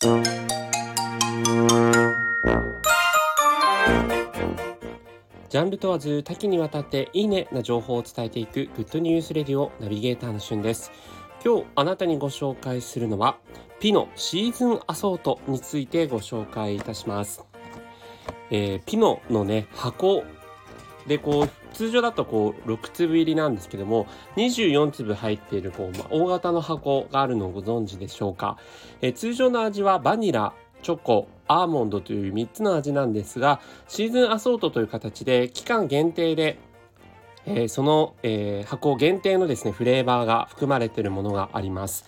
ジャンル問わず多岐にわたっていいねな情報を伝えていくグッドニュースレディオナビゲーターのしゅんです。今日あなたにご紹介するのはピノシーズンアソートについてご紹介いたします。えー、ピノのね箱でこう通常だとこう6粒入りなんですけども24粒入っているこう、まあ、大型の箱があるのをご存知でしょうか、えー、通常の味はバニラチョコアーモンドという3つの味なんですがシーズンアソートという形で期間限定でえー、その、えー、箱限定のですねフレーバーが含まれているものがあります、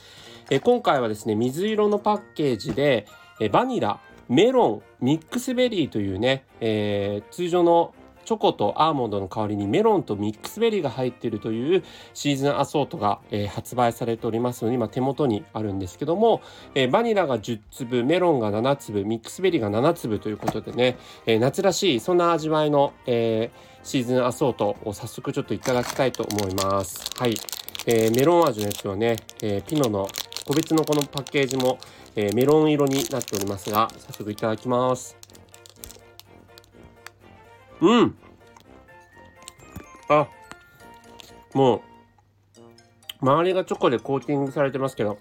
えー、今回はですね水色のパッケージで、えバニラメロンミックスベリーというね、え通常のチョコとアーモンドの代わりにメロンとミックスベリーが入っているというシーズンアソートが、えー、発売されておりますので今手元にあるんですけども、えー、バニラが10粒メロンが7粒ミックスベリーが7粒ということでね、えー、夏らしいそんな味わいの、えシーズンアソートを早速ちょっといただきたいと思います。はい、えメロン味のやつはね、えピノの個別のこのパッケージも、えメロン色になっておりますが早速いただきます。うんあ、もう、周りがチョコでコーティングされてますけど、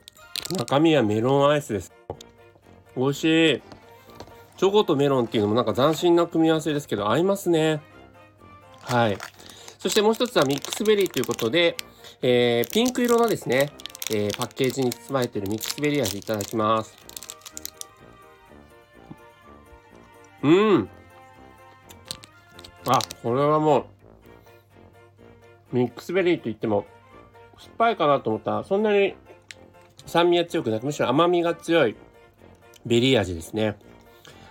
中身はメロンアイスです。美味しい。チョコとメロンっていうのもなんか斬新な組み合わせですけど、合いますね。はい。そしてもう一つはミックスベリーということで、えー、ピンク色のですね、えー、パッケージに包まれているミックスベリー味いただきます。うん。あ、これはもう、ミックスベリーといっても、酸っぱいかなと思ったら、そんなに酸味は強くなく、むしろ甘みが強いベリー味ですね。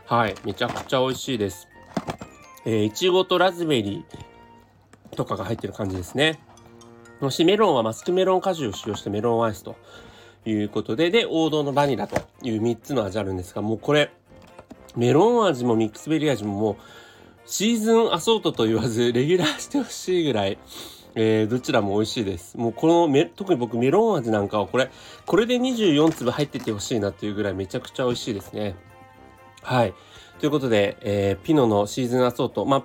はい。めちゃくちゃ美味しいです。えー、いちごとラズベリーとかが入ってる感じですね。そしメロンはマスクメロン果汁を使用したメロンアイスということで、で、王道のバニラという3つの味あるんですが、もうこれ、メロン味もミックスベリー味ももう、シーズンアソートと言わず、レギュラーしてほしいぐらい、えー、どちらも美味しいです。もうこのめ、特に僕メロン味なんかはこれ、これで24粒入っててほしいなっていうぐらいめちゃくちゃ美味しいですね。はい。ということで、えー、ピノのシーズンアソート、まあ、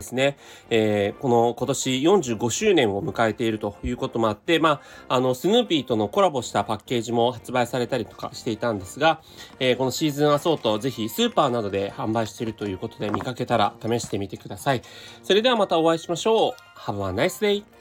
ですね、えー、この今年45周年を迎えているということもあって、まあ、あの、スヌーピーとのコラボしたパッケージも発売されたりとかしていたんですが、えー、このシーズンアソート、ぜひスーパーなどで販売しているということで見かけたら試してみてください。それではまたお会いしましょう。Have a nice day!